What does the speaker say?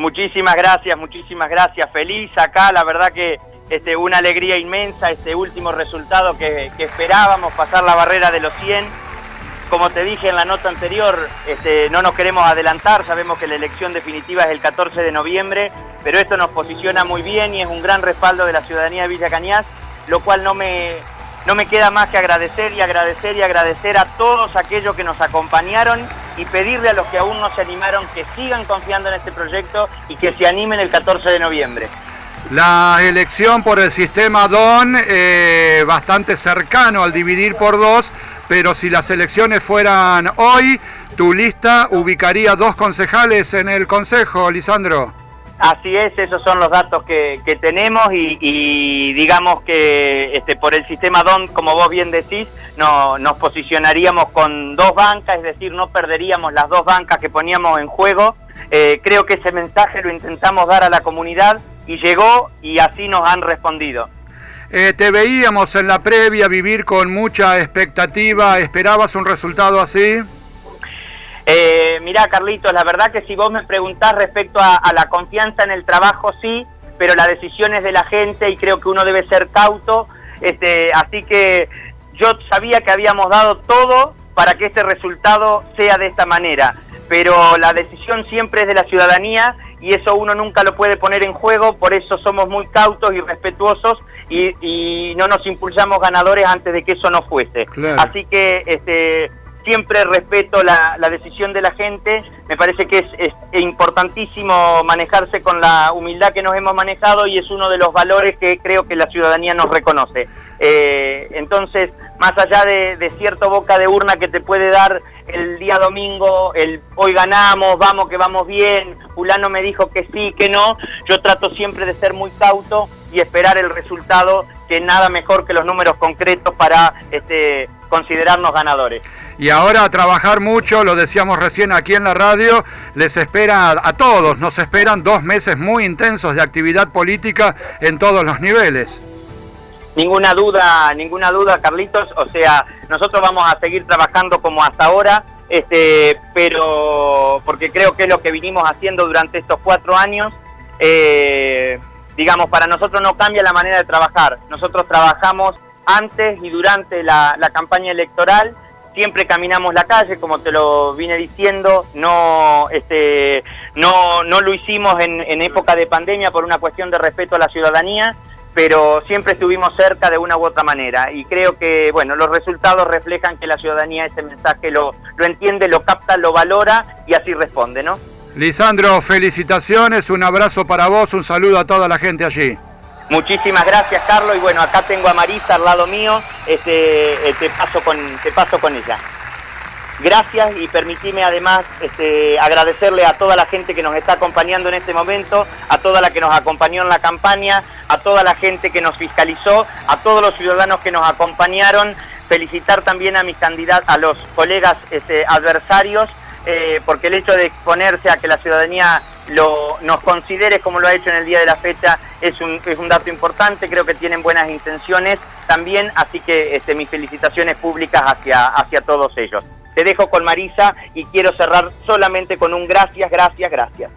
Muchísimas gracias, muchísimas gracias. Feliz acá, la verdad que este, una alegría inmensa, este último resultado que, esperábamos, pasar la barrera de los 100. Como te dije en la nota anterior, este, no nos queremos adelantar, sabemos que la elección definitiva es el 14 de noviembre, pero esto nos posiciona muy bien y es un gran respaldo de la ciudadanía de Villa Cañas, lo cual no me, no me queda más que agradecer y agradecer y agradecer a todos aquellos que nos acompañaron y pedirle a los que aún no se animaron que sigan confiando en este proyecto y que se animen el 14 de noviembre. La elección por el sistema DON, eh, bastante cercano al dividir por dos, pero si las elecciones fueran hoy, tu lista ubicaría dos concejales en el Consejo, Lisandro. Así es, esos son los datos que, tenemos y, digamos que este, por el sistema DON, como vos bien decís, no, nos posicionaríamos con dos bancas, es decir, no perderíamos las dos bancas que poníamos en juego. Eh, creo que ese mensaje lo intentamos dar a la comunidad y llegó y así nos han respondido. Eh, te veíamos en la previa vivir con mucha expectativa, ¿esperabas un resultado así? Eh, mirá, Carlitos, la verdad que si vos me preguntás respecto a, la confianza en el trabajo, sí, pero la decisión es de la gente y creo que uno debe ser cauto. Este, así que yo sabía que habíamos dado todo para que este resultado sea de esta manera, pero la decisión siempre es de la ciudadanía y eso uno nunca lo puede poner en juego, por eso somos muy cautos y respetuosos y, no nos impulsamos ganadores antes de que eso no fuese. Así que este, siempre respeto la, decisión de la gente, me parece que es, importantísimo manejarse con la humildad que nos hemos manejado y es uno de los valores que creo que la ciudadanía nos reconoce. Eh, entonces, más allá de, cierto boca de urna que te puede dar el día domingo, el hoy ganamos, vamos que vamos bien, fulano me dijo que sí, que no, yo trato siempre de ser muy cauto y esperar el resultado, que nada mejor que los números concretos para este, considerarnos ganadores. Y ahora trabajar mucho, lo decíamos recién aquí en la radio, les espera a todos, nos esperan dos meses muy intensos de actividad política en todos los niveles. Ninguna duda, ninguna duda, Carlitos. O sea, nosotros vamos a seguir trabajando como hasta ahora, este, pero porque creo que es lo que vinimos haciendo durante estos cuatro años. Eh, digamos, para nosotros no cambia la manera de trabajar. Nosotros trabajamos antes y durante la, campaña electoral. Siempre caminamos la calle, como te lo vine diciendo, no, este, no, no lo hicimos en, en época de pandemia por una cuestión de respeto a la ciudadanía, pero siempre estuvimos cerca de una u otra manera y creo que bueno los resultados reflejan que la ciudadanía ese mensaje lo, lo entiende, lo capta, lo valora y así responde, ¿no? Lisandro, felicitaciones, un abrazo para vos, un saludo a toda la gente allí. Muchísimas gracias, Carlos, y bueno, acá tengo a Marisa al lado mío, este, eh, te, paso con, te paso con ella. Gracias y permitime además este, agradecerle a toda la gente que nos está acompañando en este momento, a toda la que nos acompañó en la campaña, a toda la gente que nos fiscalizó, a todos los ciudadanos que nos acompañaron, felicitar también a mis candidatos, a los colegas este, adversarios, eh, porque el hecho de exponerse a que la ciudadanía lo, nos considere como lo ha hecho en el día de la fecha es un, es un dato importante, creo que tienen buenas intenciones también, así que este, mis felicitaciones públicas hacia, hacia todos ellos. Te dejo con Marisa y quiero cerrar solamente con un gracias, gracias, gracias.